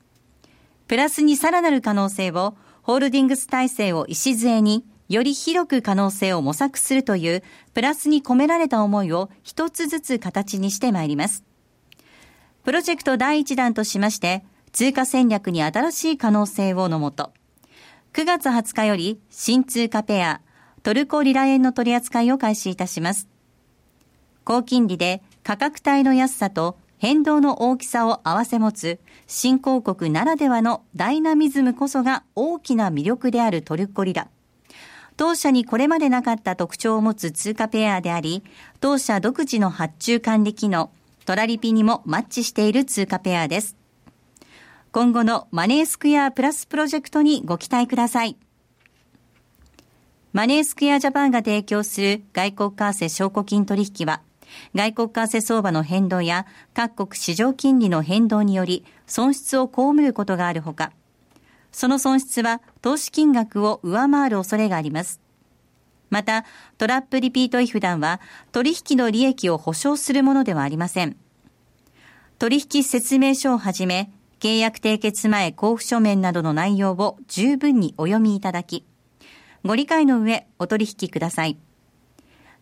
S4: プラスにさらなる可能性をホールディングス体制を礎により広く可能性を模索するというプラスに込められた思いを一つずつ形にしてまいります。プロジェクト第一弾としまして、通貨戦略に新しい可能性をのもと、9月20日より新通貨ペア、トルコリラ円の取り扱いを開始いたします。高金利で価格帯の安さと変動の大きさを合わせ持つ新興国ならではのダイナミズムこそが大きな魅力であるトルコリラ。当社にこれまでなかった特徴を持つ通貨ペアであり、当社独自の発注管理機能、トラリピにもマッチしている通貨ペアです。今後のマネースクエアプラスプロジェクトにご期待ください。マネースクエアジャパンが提供する外国為替証拠金取引は、外国為替相場の変動や各国市場金利の変動により損失を被ることがあるほか、その損失は投資金額を上回る恐れがあります。また、トラップリピート違反団は取引の利益を保証するものではありません。取引説明書をはじめ、契約締結前交付書面などの内容を十分にお読みいただき、ご理解の上お取引ください。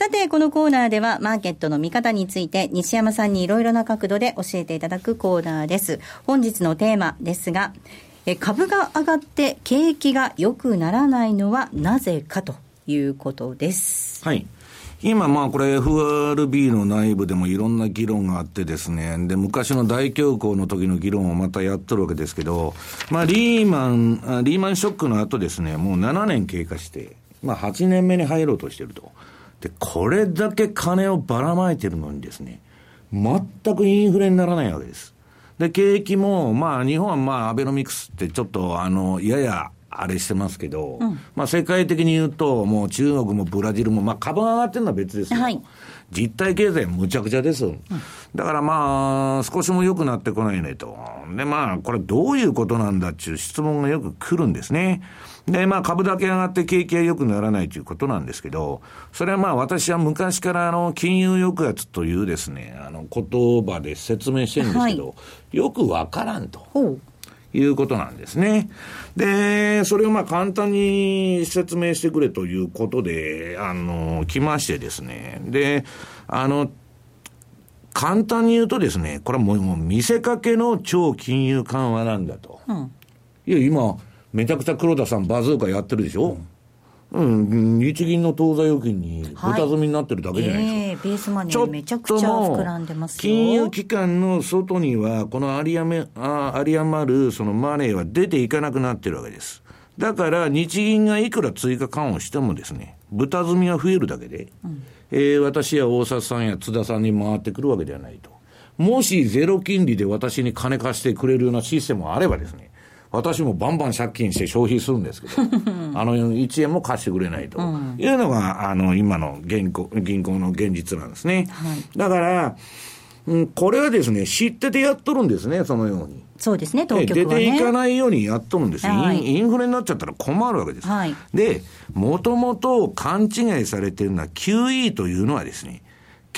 S4: さて、このコーナーではマーケットの見方について西山さんにいろいろな角度で教えていただくコーナーです。本日のテーマですが、え株が上がって景気が良くならないのはなぜかということです。
S2: はい。今、まあこれ FRB の内部でもいろんな議論があってですね、で、昔の大恐慌の時の議論をまたやっとるわけですけど、まあリーマン、リーマンショックの後ですね、もう7年経過して、まあ8年目に入ろうとしてると。で、これだけ金をばらまいてるのにですね、全くインフレにならないわけです。で、景気も、まあ、日本はまあ、アベノミクスってちょっと、あの、やや、あれしてますけど、うん、まあ世界的に言うと、もう中国もブラジルも、まあ株が上がってるのは別ですよ。はい、実体経済むちゃくちゃです。うん、だからまあ、少しも良くなってこないねと。でまあ、これどういうことなんだっていう質問がよく来るんですね。で、まあ株だけ上がって景気が良くならないということなんですけど、それはまあ私は昔からあの金融抑圧というですね、あの言葉で説明してるんですけど、はい、よくわからんと。いうことなんですね。で、それをまあ簡単に説明してくれということで、あの、来ましてですね。で、あの、簡単に言うとですね、これはもう見せかけの超金融緩和なんだと。うん、いや、今、めちゃくちゃ黒田さんバズーカやってるでしょ、うん、日銀の当座預金に豚積みになってるだけじゃないですか。はい、え
S4: ー、ベースマネーめちゃくちゃ膨らんでます
S2: 金融機関の外には、この有り余あ有り余るそのマネーは出ていかなくなってるわけです。だから日銀がいくら追加緩和してもですね、豚積みは増えるだけで、うん、えー、私や大札さんや津田さんに回ってくるわけではないと。もしゼロ金利で私に金貸してくれるようなシステムがあればですね、私もバンバン借金して消費するんですけど、あの、1円も貸してくれないと。いうのが、あの、今の銀行銀行の現実なんですね。はい、だから、うん、これはですね、知っててやっとるんですね、そのように。
S4: そうですね、当
S2: 局は、ね、出ていかないようにやっとるんです。よ、はい、インフレになっちゃったら困るわけです。はい、で、もともと勘違いされてるのは QE というのはですね、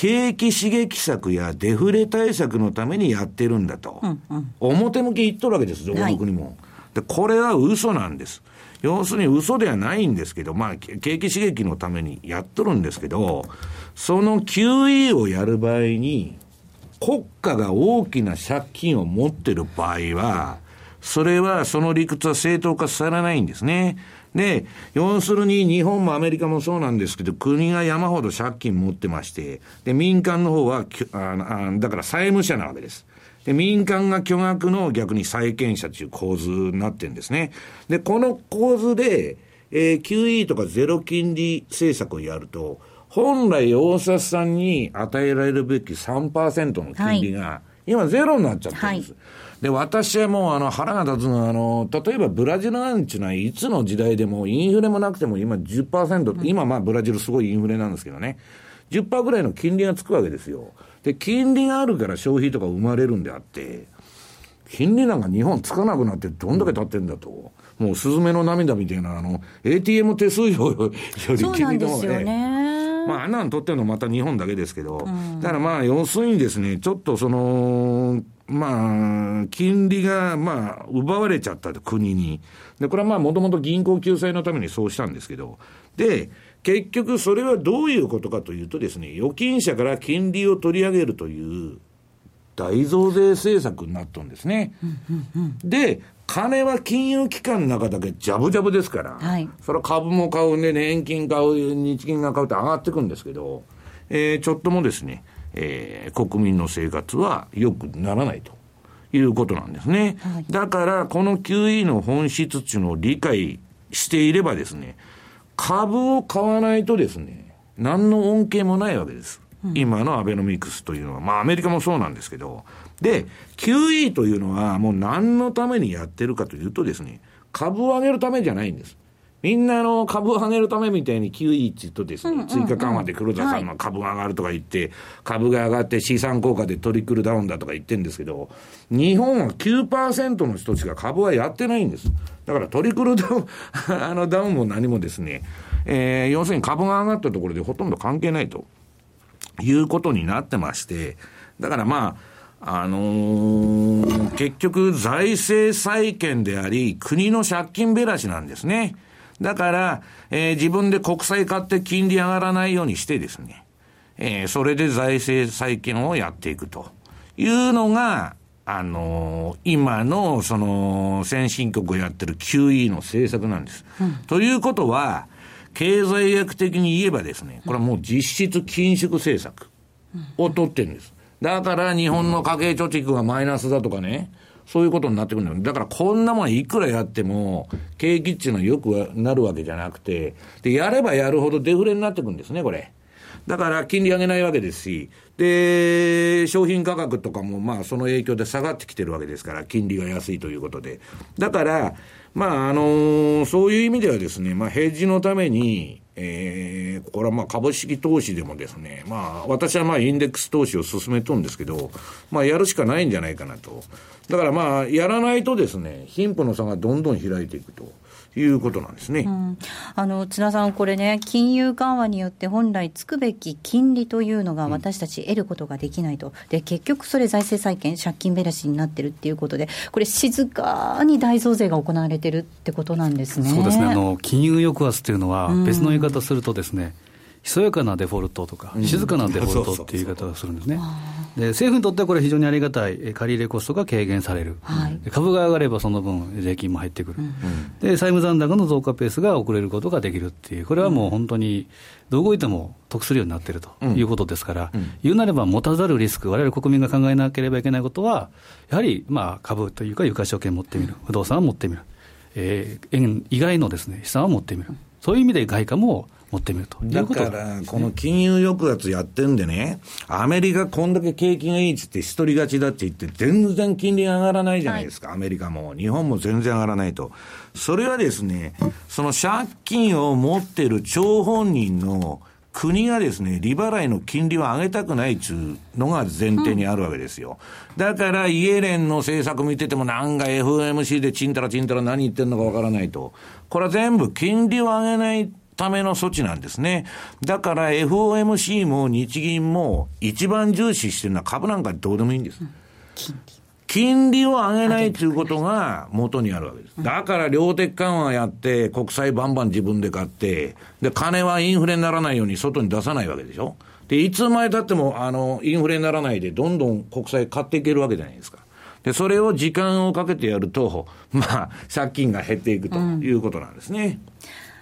S2: 景気刺激策やデフレ対策のためにやってるんだと。うんうん、表向き言っとるわけです、どこの国も。はいで、これは嘘なんです。要するに嘘ではないんですけど、まあ、景気刺激のためにやっとるんですけど、その QE をやる場合に、国家が大きな借金を持ってる場合は、それは、その理屈は正当化されないんですね。で、要するに日本もアメリカもそうなんですけど、国が山ほど借金持ってまして、で、民間の方は、あだから債務者なわけです。で、民間が巨額の逆に債権者という構図になってるんですね。で、この構図で、えー、QE とかゼロ金利政策をやると、本来大札さんに与えられるべき3%の金利が、今ゼロになっちゃってるんです。はい、で、私はもうあの腹が立つのは、あの、例えばブラジルなんていうのは、いつの時代でもインフレもなくても今10%、うん、今まあブラジルすごいインフレなんですけどね、10%ぐらいの金利がつくわけですよ。で、金利があるから消費とか生まれるんであって、金利なんか日本つかなくなってどんだけ経ってんだと。もうスズメの涙みたいな、あの、ATM 手数料より金利のね。ねまあ、あんなの取ってるのまた日本だけですけど、うん、だからまあ、要するにですね、ちょっとその、まあ、金利が、まあ、奪われちゃった国に。で、これはまあ、もともと銀行救済のためにそうしたんですけど、で、結局それはどういうことかというとですね、預金者から金利を取り上げるという大増税政策になったんですね。で、金は金融機関の中だけジャブジャブですから、はい、それは株も買うね、年金買う、日銀が買うって上がっていくんですけど、えー、ちょっともですね、えー、国民の生活は良くならないと。いうことなんですね。はい、だから、この QE の本質っていうのを理解していればですね、株を買わないとですね、何の恩恵もないわけです。今のアベノミクスというのは、まあアメリカもそうなんですけど、で、QE というのはもう何のためにやってるかというとですね、株を上げるためじゃないんです。みんなあの株を上げるためみたいに QE って言うとですね、追加緩和で黒田さんの株が上がるとか言って、株が上がって資産効果でトリクルダウンだとか言ってるんですけど、日本は9%の人しか株はやってないんです。だからトリクルダウン、あのダウンも何もですね、えー、要するに株が上がったところでほとんど関係ないということになってまして、だからまあ、あのー、結局財政再建であり、国の借金べらしなんですね。だから、えー、自分で国債買って金利上がらないようにしてですね、えー、それで財政再建をやっていくというのが、あのー、今の、その、先進国をやってる QE の政策なんです。うん、ということは、経済学的に言えばですね、これはもう実質緊縮政策を取ってるんです。だから日本の家計貯蓄がマイナスだとかね、そういうことになってくるんだよ。だからこんなもんいくらやっても、景気っていうのはよくなるわけじゃなくて、で、やればやるほどデフレになってくるんですね、これ。だから金利上げないわけですし、で、商品価格とかもまあその影響で下がってきてるわけですから、金利が安いということで。だから、まああのー、そういう意味ではですね、まあヘッジのために、えー、これはまあ株式投資でもですね、まあ私はまあインデックス投資を進めとんですけど、まあやるしかないんじゃないかなと。だからまあ、やらないとですね、貧富の差がどんどん開いていくと。いうことなんですね、うん、
S4: あの津田さん、これね、金融緩和によって本来つくべき金利というのが私たち得ることができないと、で結局それ、財政再建、借金べらしになってるっていうことで、これ、静かに大増税が行われてるってことなんですね。
S3: そうですね。あの金融抑圧というのは、別の言い方するとですね、ひそやかなデフォルトとか、静かなデフォルトっていう言い方をするんですね。で政府にとってはこれ、非常にありがたい、借り入れコストが軽減される、はい、株が上がればその分、税金も入ってくる、うん、で債務残高の増加ペースが遅れることができるっていう、これはもう本当に、どう動いても得するようになっているということですから、うん。うん、言うなれば持たざるリスク、われわれ国民が考えなければいけないことは、やはりまあ株というか、有価証券持ってみる、不動産を持ってみる、えー、円以外のです、ね、資産を持ってみる、そういう意味で外貨も持ってみると
S2: だから、この金融抑圧やってんでね、アメリカこんだけ景気がいいっつって一人勝ちだって言って、全然金利が上がらないじゃないですか、はい、アメリカも。日本も全然上がらないと。それはですね、その借金を持ってる張本人の国がですね、利払いの金利を上げたくないっちゅうのが前提にあるわけですよ。だから、イエレンの政策見ててもなんか FMC でちんたらちんたら何言ってんのかわからないと。これは全部金利を上げないための措置なんですね。だから FOMC も日銀も一番重視してるのは株なんかどうでもいいんです。金利を上げないということが元にあるわけです。だから量的緩和やって、国債バンバン自分で買って、で、金はインフレにならないように外に出さないわけでしょ。で、いつまでたっても、あの、インフレにならないで、どんどん国債買っていけるわけじゃないですか。で、それを時間をかけてやると、まあ、借金が減っていくということなんですね。うん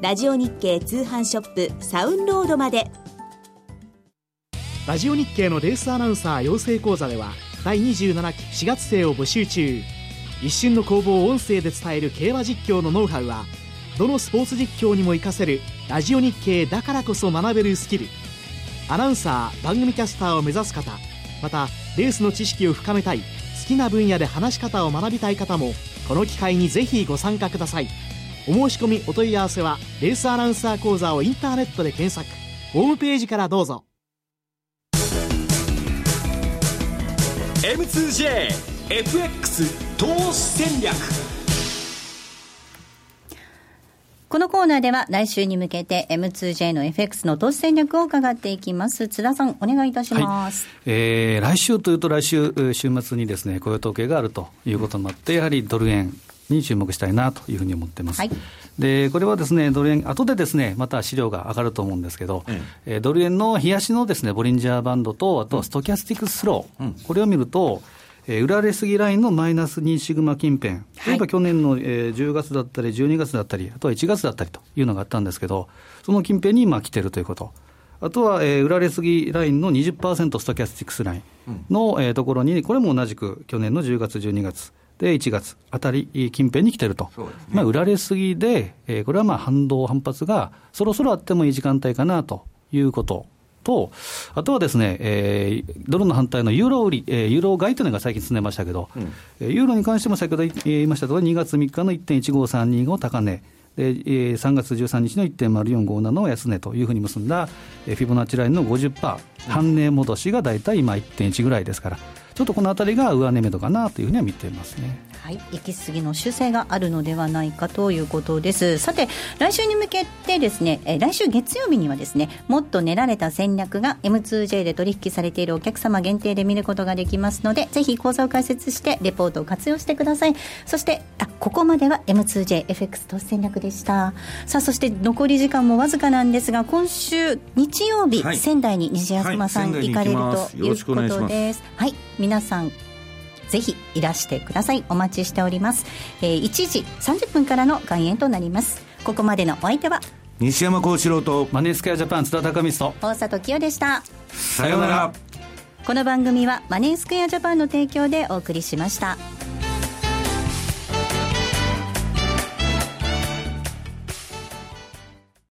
S7: ラジオ日経通販ショップサウンロードまで。
S11: ラジオ日経のレースアナウンサー養成講座では第27期4月生を募集中。一瞬の攻防を音声で伝える競馬実況のノウハウはどのスポーツ実況にも活かせるラジオ日経だからこそ学べるスキル。アナウンサー番組キャスターを目指す方またレースの知識を深めたい好きな分野で話し方を学びたい方もこの機会にぜひご参加ください。お申し込みお問い合わせはレースアナウンサー講座をインターネットで検索ホームページからどうぞ
S1: M2JFX 投資戦略
S4: このコーナーでは来週に向けて M2J の FX の投資戦略を伺っていきます。津田さん、お願いいたします。はい、
S3: えー、来週というと来週、週末にですね、雇用統計があるということもあって、やはりドル円、に注目したいなというふうに思ってます。はい、でこれはですねドル円、後でですねまた資料が上がると思うんですけど、えドル円の日足のですねボリンジャーバンドと、あとストキャスティックスロー、うん、これを見ると、えー、売られすぎラインのマイナス2シグマ近辺、例えば去年の、えー、10月だったり、12月だったり、あとは1月だったりというのがあったんですけど、その近辺に今来てるということ。あとは、えー、売られすぎラインの20%ストキャスティックスラインの、うん、えー、ところに、これも同じく去年の10月、12月、で、1月あたり近辺に来てると。ね、まあ、売られすぎで、えー、これはまあ反動、反発がそろそろあってもいい時間帯かなということと、あとはですね、えー、ドルの反対のユーロ売り、えー、ユーロ買いというのが最近進んでましたけど、うん、ユーロに関しても先ほど言いましたとおり、2月3日の1.15325高値、で3月13日の1.0457の安値というふうに結んだフィボナッチラインの50%、半値戻しが大体今1.1ぐらいですから、ちょっとこの辺りが上値目処かなというふうには見てますね。
S4: はい、行き過ぎの修正があるのではないかということです。さて来週に向けてですね、え来週月曜日にはですねもっと練られた戦略が M2J で取引されているお客様限定で見ることができますのでぜひ講座を開設してレポートを活用してください。そしてあここまでは M2JFX 投資戦略でした。さあそして残り時間もわずかなんですが今週日曜日、はい、仙台に西山さん、はい、行かれるということです。はい皆さんぜひいらしてください。お待ちしております、えー、1時30分からの開演となります。ここまでのお相手は
S2: 西山幸四郎と
S3: マネースクエアジャパン津田隆光
S4: と大里清でした。
S2: さようなら。
S4: この番組はマネースクエアジャパンの提供でお送りしました。